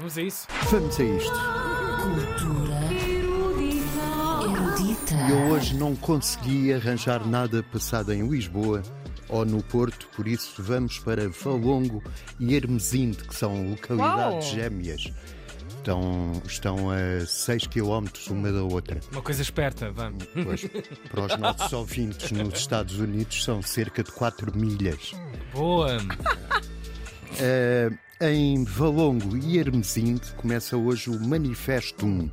Vamos a isso. Vamos a isto. Erudita. Eu hoje não consegui arranjar nada passado em Lisboa ou no Porto, por isso vamos para Valongo e Hermesinde, que são localidades Uau! gêmeas. Estão, estão a 6 km uma da outra. Uma coisa esperta, vamos. Pois, para os nossos ouvintes nos Estados Unidos são cerca de 4 milhas. Boa. Eh, em Valongo e Hermesinde começa hoje o Manifestum,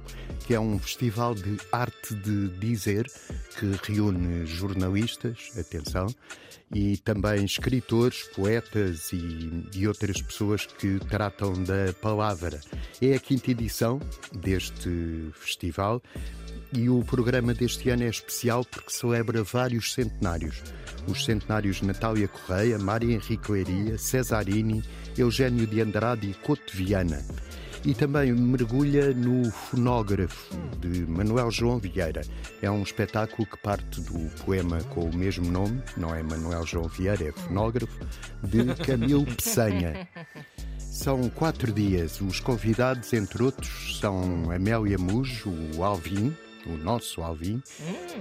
que é um festival de arte de dizer que reúne jornalistas, atenção, e também escritores, poetas e, e outras pessoas que tratam da palavra. É a quinta edição deste festival e o programa deste ano é especial porque celebra vários centenários. Os centenários Natália Correia, Mária Henrique Leiria, Cesarini, Eugênio de Andrade e Couto Viana. E também mergulha no Fonógrafo, de Manuel João Vieira. É um espetáculo que parte do poema com o mesmo nome, não é Manuel João Vieira, é Fonógrafo, de Camilo Peçanha. São quatro dias. Os convidados, entre outros, são Amélia Mujo, o Alvin, o nosso Alvin,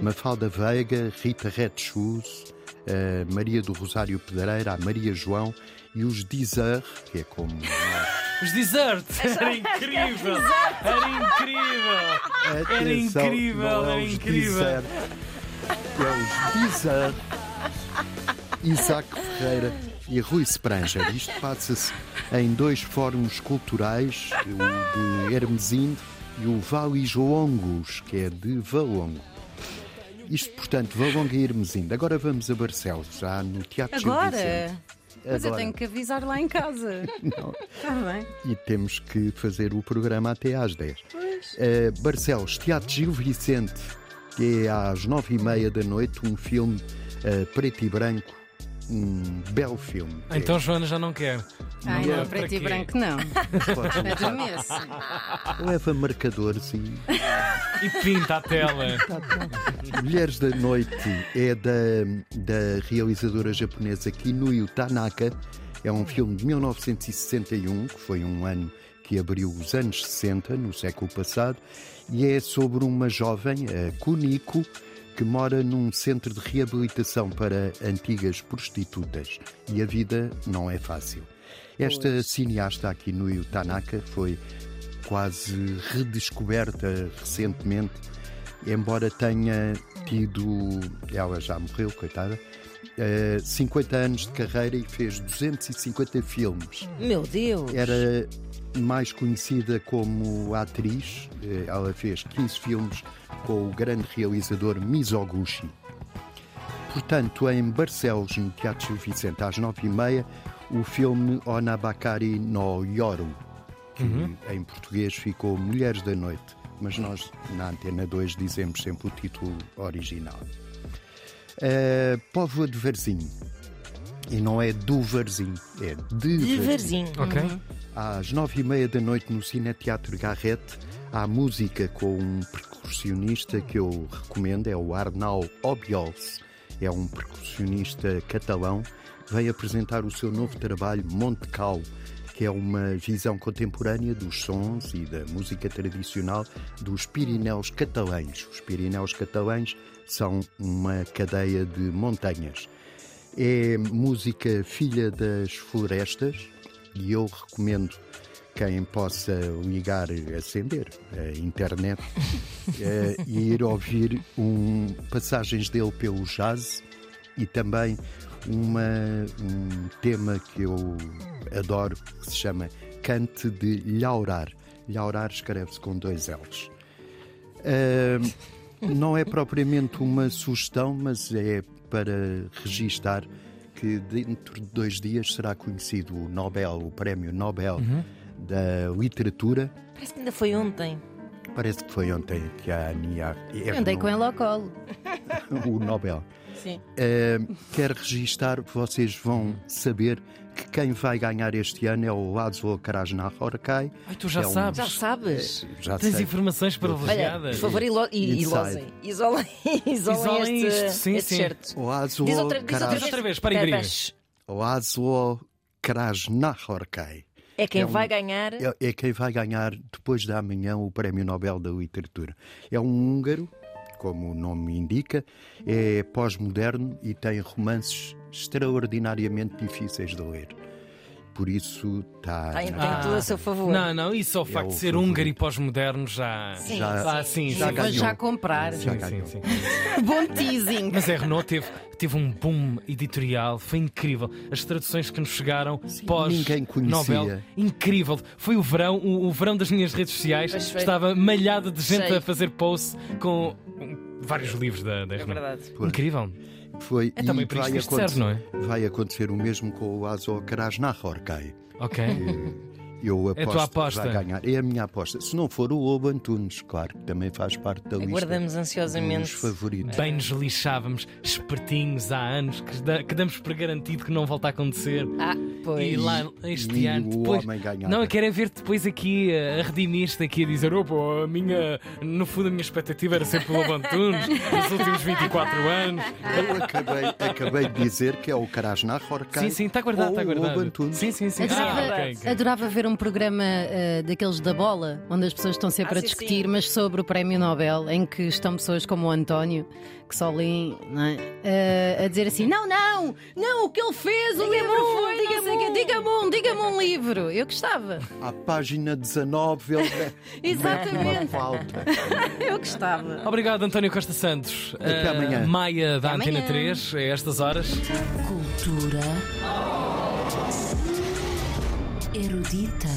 Mafalda Veiga, Rita Red Shoes, a Maria do Rosário Pedreira, a Maria João e os Dizer, que é como. Os desserts. Era incrível. Era incrível. Era incrível, é era incrível. É os Dizer, Isaac Ferreira e Rui Spranger. Isto passa-se em dois fóruns culturais, o de Hermesinde e o Valijongos, que é de Valongo. Isto, portanto, Valongo e Hermesinde. Agora vamos a Barcelos, já no Teatro Gil Agora? Vicente. Mas eu Agora. tenho que avisar lá em casa. Não. Está bem. e temos que fazer o programa até às 10. Pois. Eh, Barcelos, Teatro Gil Vicente, que é às nove e meia da noite, um filme eh, preto e branco, um belo filme. Então Joana já não quer. Ai, Não, não, para preto e branco não. É, É mesmo. leva marcadores e E pinta a tela. Mulheres da Noite é da, da realizadora japonesa Kinuyo Tanaka. É um filme de 1961, que foi um ano que abriu os anos 60, no século passado, e é sobre uma jovem, a Kuniko, que mora num centro de reabilitação para antigas prostitutas. E a vida não é fácil. Esta cineasta aqui no Tanaka foi quase redescoberta recentemente, embora tenha tido, ela já morreu, coitada, eh, 50 anos de carreira e fez 250 filmes. Meu Deus! Era mais conhecida como atriz, eh, ela fez 15 filmes com o grande realizador Mizoguchi. Portanto, em Barcelos, no Teatro Gil Vicente, às 9h30, o filme Onabakari no Yoru, que em português ficou Mulheres da Noite, mas nós na Antena 2 dizemos sempre o título original. Uh, Póvoa de Varzim. E não é do Varzim, é de, Varzim. Devagarzinho. Ok? Às nove e meia da noite no Cineteatro Garrete há música com um percussionista que eu recomendo, é o Arnau Obiols. É um percussionista catalão. Vem apresentar o seu novo trabalho Monte Cal, que é uma visão contemporânea dos sons e da música tradicional dos Pirineus catalães. Os Pirineus catalães são uma cadeia de montanhas. É música filha das florestas e eu recomendo quem possa ligar, acender a internet eh, e ir ouvir um, passagens dele pelo jazz e também uma, um tema que eu adoro que se chama Cante de Llaurar. Llaurar escreve-se com dois L's. Ahm, não é propriamente uma sugestão, mas é para registar que dentro de dois dias será conhecido o Nobel, o Prémio Nobel da Literatura. Parece que ainda foi ontem. Parece que foi ontem que a Ania Eu andei com ele ao colo. o Nobel. Sim. Uh, quero registar, vocês vão saber que quem vai ganhar este ano é o Laszlo Krasnahorkai. Ai, tu já É um- sabes. Já sabes? Já Tens sei. informações Olha, privilegiadas. por favor, ilo- e- Inside. ilosem. Isolem, isolem Isolem este, isto, sim, este sim. certo. O Laszlo, Diz outra, diz outra vez. outra vez, para. Laszlo Krasnahorkai. É quem um- vai ganhar. é, é quem vai ganhar depois da manhã o Prémio Nobel da Literatura. É um húngaro, como o nome indica, é pós-moderno e tem romances extraordinariamente difíceis de ler. Por isso está. Tem, tem Ah. tudo a seu favor. Não, não, isso só o facto o de ser favorito. húngaro e pós-moderno já. Sim, Já- Ah, sim, já sim. Vou ganhou. já comprar. Já Sim, sim, sim. Bom teasing. Mas a Renault teve, teve um boom editorial, foi incrível. As traduções que nos chegaram pós ninguém conhecia. Nobel, incrível. Foi o verão, o, o verão das minhas redes sociais, estava malhado de gente Sei. a fazer posts com vários livros da, da É Renault. verdade. Pois. Incrível. Foi, É também para vai que isto serve, não é? Vai acontecer o mesmo com o Azo Krasnahorkai. Ok. Eu É a aposto tua que aposta? vai ganhar. É a minha aposta. Se não for o Lobo Antunes, claro, que também faz parte da lista Aguardamos dos ansiosamente. favoritos. Bem nos lixávamos, espertinhos há anos, que, da- que damos por garantido que não volta a acontecer. Ah, pois. E lá este E ano, o depois. Não, eu quero é ver depois aqui a redimir-te aqui a dizer: opa, a minha. No fundo, a minha expectativa era sempre o Lobo Antunes nos últimos 24 anos. Eu acabei, acabei de dizer que é o Krasnahorkai. Sim, sim, está guardado, ou está o Lobo guardado. Antunes. Sim, sim, sim. Adorava, Ah, ok, ok. adorava ver um programa eh, daqueles da bola, onde as pessoas estão sempre Ah, a sim, discutir, sim. mas sobre o Prémio Nobel, em que estão pessoas como o António, que só leem, não é? Eh, a dizer assim: não, não, não, o que ele fez, o livro foi, diga-me um." diga-me um, diga-me um livro. Eu gostava, À página 19, ele é Exatamente. uma falta. eu gostava. Obrigado, António Costa Santos. Até Eh, amanhã. Maia da Até Antena amanhã. 3, a estas horas. Cultura erudita.